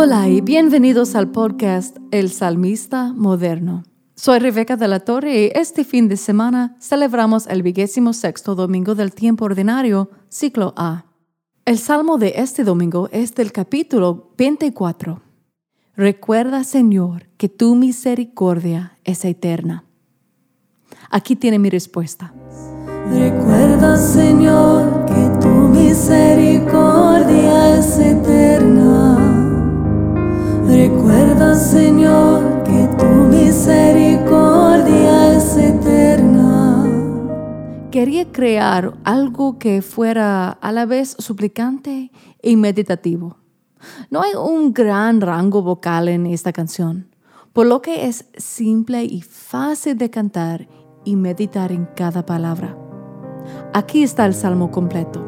Hola y bienvenidos al podcast El Salmista Moderno. Soy Rebeca de la Torre y este fin de semana celebramos el vigésimo sexto domingo del tiempo ordinario, ciclo A. El salmo de este domingo es del capítulo 24. Recuerda, Señor, que tu misericordia es eterna. Aquí tiene mi respuesta. Recuerda, Señor, que tu misericordia es eterna. Quería crear algo que fuera a la vez suplicante y meditativo. No hay un gran rango vocal en esta canción, por lo que es simple y fácil de cantar y meditar en cada palabra. Aquí está el salmo completo.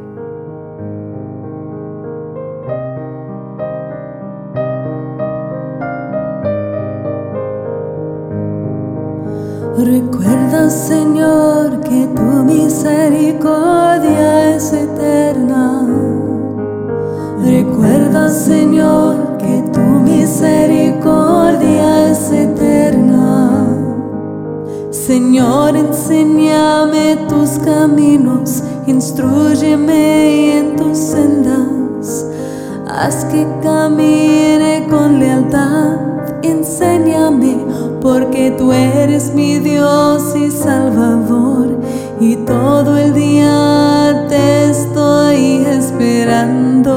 Recuerda, Señor, que tu misericordia es eterna. Recuerda, Señor, que tu misericordia es eterna. Señor, enséñame tus caminos, instruyeme en tus sendas. Haz que camine con lealtad, porque tú eres mi Dios y Salvador, y todo el día te estoy esperando.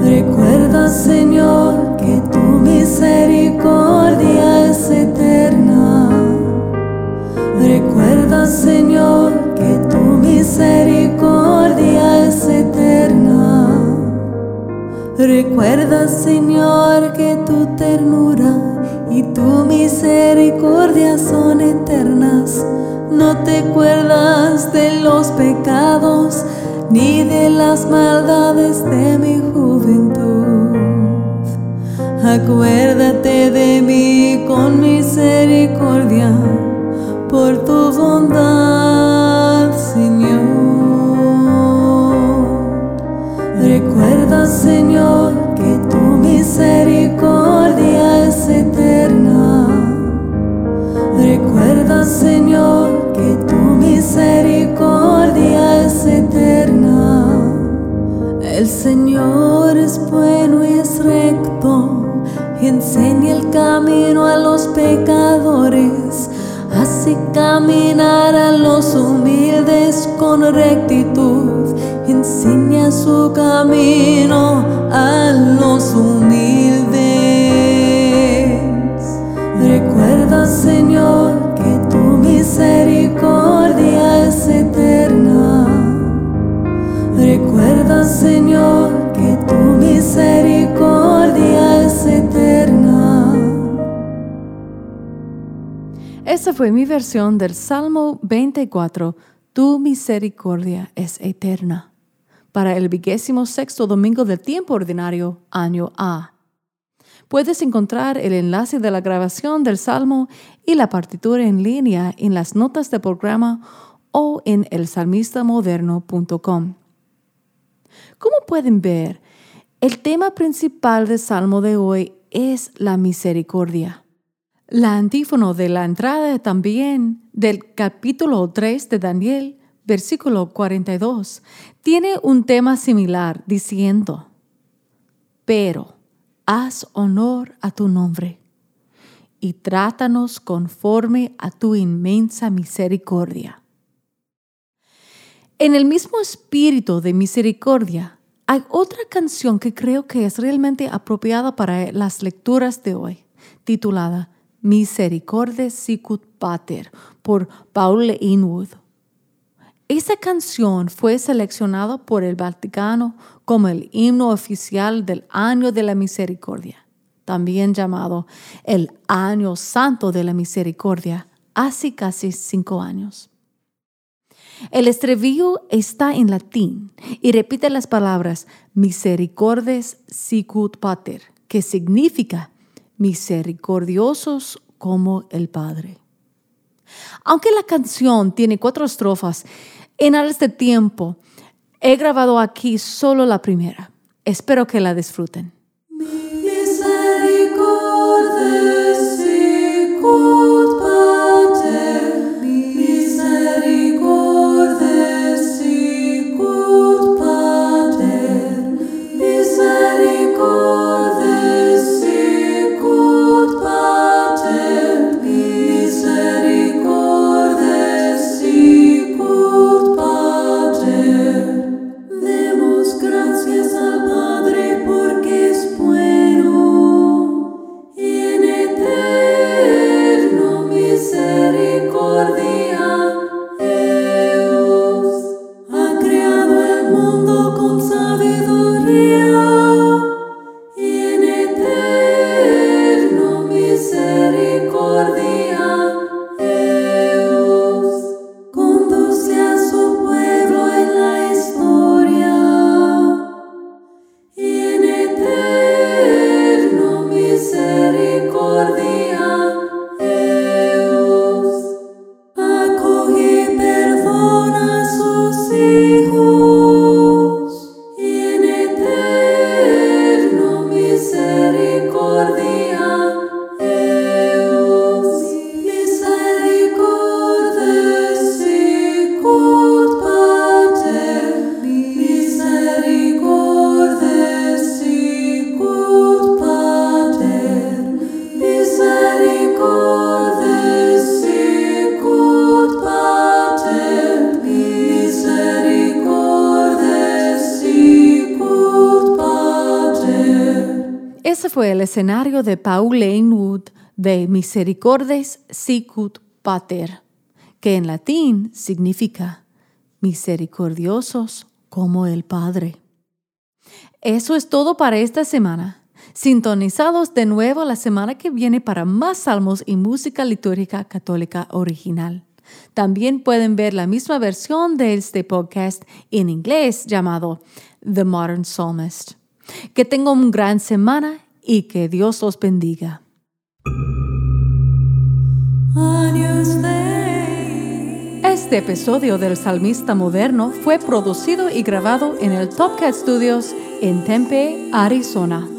Recuerda, Señor, que tu misericordia es eterna. Recuerda, Señor, que tu misericordia es eterna. Recuerda, Señor, que No te acuerdas de los pecados ni de las maldades de mi juventud. Acuérdate de mí con misericordia por tu bondad, Señor. Recuerda, Señor, que tu misericordia es eterna. Recuerda, Señor, Señor es bueno y es recto, enseña el camino a los pecadores, hace caminar a los humildes con rectitud enseña su camino a los humildes. Recuerda, Esa fue mi versión del Salmo 24. Tu misericordia es eterna para el vigésimo sexto domingo del tiempo ordinario, año A. Puedes encontrar el enlace de la grabación del Salmo y la partitura en línea en las notas del programa o en elsalmistamoderno.com. Como pueden ver, el tema principal del Salmo de hoy es la misericordia. La antífono de la entrada también del capítulo 3 de Daniel versículo 42, tiene un tema similar diciendo, pero haz honor a tu nombre y trátanos conforme a tu inmensa misericordia. En el mismo espíritu de misericordia, hay otra canción que creo que es realmente apropiada para las lecturas de hoy, titulada Misericordia Sicut Pater por Paul Inwood. Esa canción fue seleccionada por el Vaticano como el himno oficial del Año de la Misericordia, también llamado el Año Santo de la Misericordia, hace casi cinco años. El estribillo está en latín y repite las palabras misericordes sicut pater, que significa misericordiosos como el Padre. Aunque la canción tiene cuatro estrofas, en este tiempo he grabado aquí solo la primera. Espero que la disfruten. Ese fue el escenario de Paul Lanewood de Misericordes Sicut Pater, que en latín significa misericordiosos como el Padre. Eso es todo para esta semana. Sintonizados de nuevo la semana que viene para más salmos y música litúrgica católica original. También pueden ver la misma versión de este podcast en inglés llamado The Modern Psalmist. Que tengan una gran semana y que Dios los bendiga. Este episodio del Salmista Moderno fue producido y grabado en el Top Cat Studios en Tempe, Arizona.